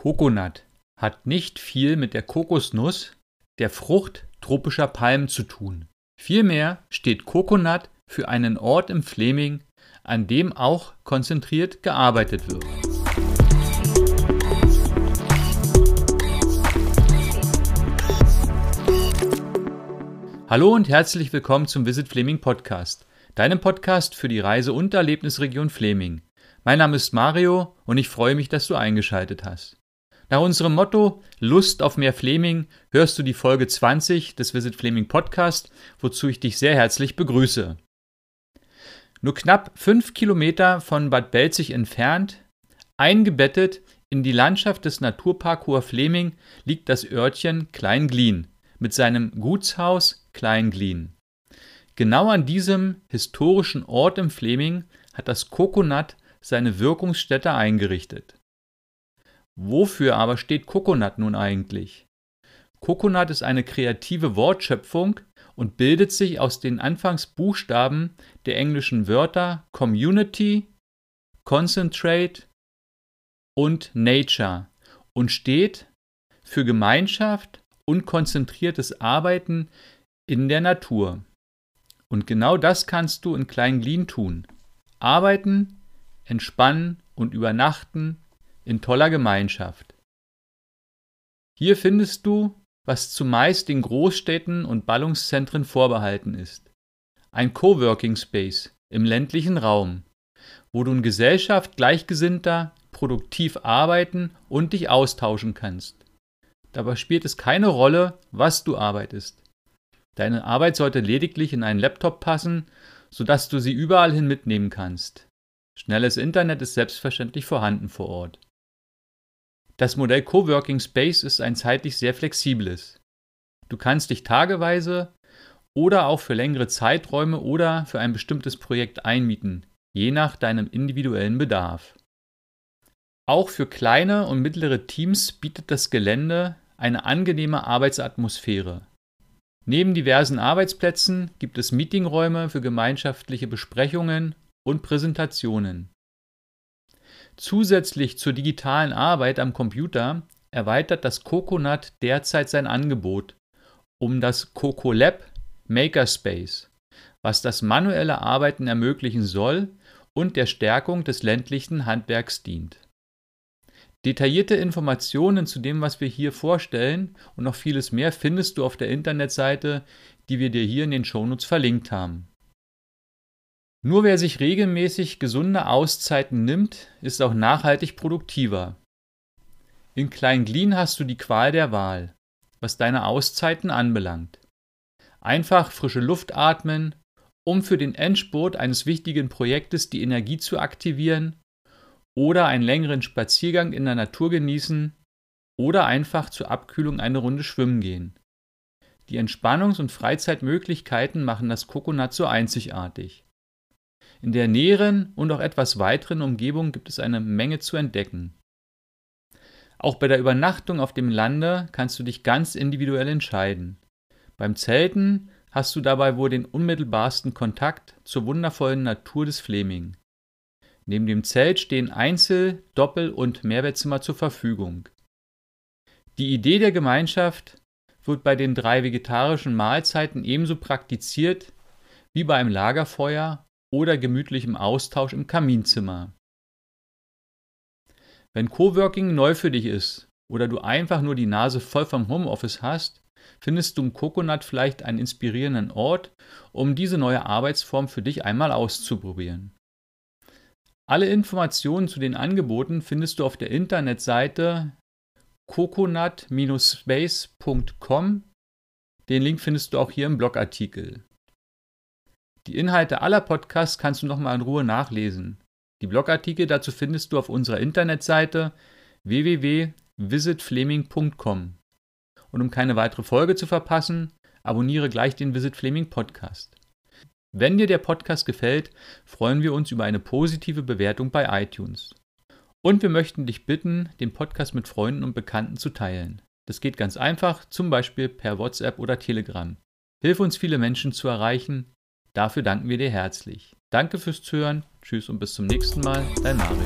Coconut hat nicht viel mit der Kokosnuss, der Frucht tropischer Palmen, zu tun. Vielmehr steht Coconut für einen Ort im Fleming, an dem auch konzentriert gearbeitet wird. Hallo und herzlich willkommen zum Visit Fleming Podcast, deinem Podcast für die Reise- und Erlebnisregion Fleming. Mein Name ist Mario und ich freue mich, dass du eingeschaltet hast. Nach unserem Motto Lust auf mehr Fleming hörst du die Folge 20 des Visit Fleming Podcast, wozu ich dich sehr herzlich begrüße. Nur knapp fünf Kilometer von Bad Belzig entfernt, eingebettet in die Landschaft des Naturpark Hoher Fleming, liegt das Örtchen Kleinglien mit seinem Gutshaus Kleinglien. Genau an diesem historischen Ort im Fleming hat das Coconut seine Wirkungsstätte eingerichtet. Wofür aber steht Coconut nun eigentlich? Coconut ist eine kreative Wortschöpfung und bildet sich aus den Anfangsbuchstaben der englischen Wörter Community, Concentrate und Nature und steht für Gemeinschaft und konzentriertes Arbeiten in der Natur. Und genau das kannst du in Kleinglien tun. Arbeiten, entspannen und übernachten in toller Gemeinschaft. Hier findest du, was zumeist den Großstädten und Ballungszentren vorbehalten ist. Ein Coworking Space im ländlichen Raum, wo du in Gesellschaft Gleichgesinnter produktiv arbeiten und dich austauschen kannst. Dabei spielt es keine Rolle, was du arbeitest. Deine Arbeit sollte lediglich in einen Laptop passen, sodass du sie überall hin mitnehmen kannst. Schnelles Internet ist selbstverständlich vorhanden vor Ort. Das Modell Coworking Space ist ein zeitlich sehr flexibles. Du kannst dich tageweise oder auch für längere Zeiträume oder für ein bestimmtes Projekt einmieten, je nach deinem individuellen Bedarf. Auch für kleine und mittlere Teams bietet das Gelände eine angenehme Arbeitsatmosphäre. Neben diversen Arbeitsplätzen gibt es Meetingräume für gemeinschaftliche Besprechungen und Präsentationen. Zusätzlich zur digitalen Arbeit am Computer erweitert das Coconut derzeit sein Angebot um das CocoLab Makerspace, was das manuelle Arbeiten ermöglichen soll und der Stärkung des ländlichen Handwerks dient. Detaillierte Informationen zu dem, was wir hier vorstellen und noch vieles mehr findest du auf der Internetseite, die wir dir hier in den Shownotes verlinkt haben. Nur wer sich regelmäßig gesunde Auszeiten nimmt, ist auch nachhaltig produktiver. In Kleinglien hast du die Qual der Wahl, was deine Auszeiten anbelangt. Einfach frische Luft atmen, um für den Endspurt eines wichtigen Projektes die Energie zu aktivieren, oder einen längeren Spaziergang in der Natur genießen oder einfach zur Abkühlung eine Runde schwimmen gehen. Die Entspannungs- und Freizeitmöglichkeiten machen das Coconut so einzigartig. In der näheren und auch etwas weiteren Umgebung gibt es eine Menge zu entdecken. Auch bei der Übernachtung auf dem Lande kannst du dich ganz individuell entscheiden. Beim Zelten hast du dabei wohl den unmittelbarsten Kontakt zur wundervollen Natur des Fleming. Neben dem Zelt stehen Einzel-, Doppel- und Mehrbettzimmer zur Verfügung. Die Idee der Gemeinschaft wird bei den drei vegetarischen Mahlzeiten ebenso praktiziert wie bei einem Lagerfeuer oder gemütlichem Austausch im Kaminzimmer. Wenn Coworking neu für dich ist oder du einfach nur die Nase voll vom Homeoffice hast, findest du im Coconut vielleicht einen inspirierenden Ort, um diese neue Arbeitsform für dich einmal auszuprobieren. Alle Informationen zu den Angeboten findest du auf der Internetseite coconut-space.com. Den Link findest du auch hier im Blogartikel. Die Inhalte aller Podcasts kannst du nochmal in Ruhe nachlesen. Die Blogartikel dazu findest du auf unserer Internetseite www.visitfleming.com. Und um keine weitere Folge zu verpassen, abonniere gleich den Visit Fleming Podcast. Wenn dir der Podcast gefällt, freuen wir uns über eine positive Bewertung bei iTunes. Und wir möchten dich bitten, den Podcast mit Freunden und Bekannten zu teilen. Das geht ganz einfach, zum Beispiel per WhatsApp oder Telegram. Hilf uns, viele Menschen zu erreichen Dafür danken wir dir herzlich. Danke fürs Zuhören, tschüss und bis zum nächsten Mal, dein Mario.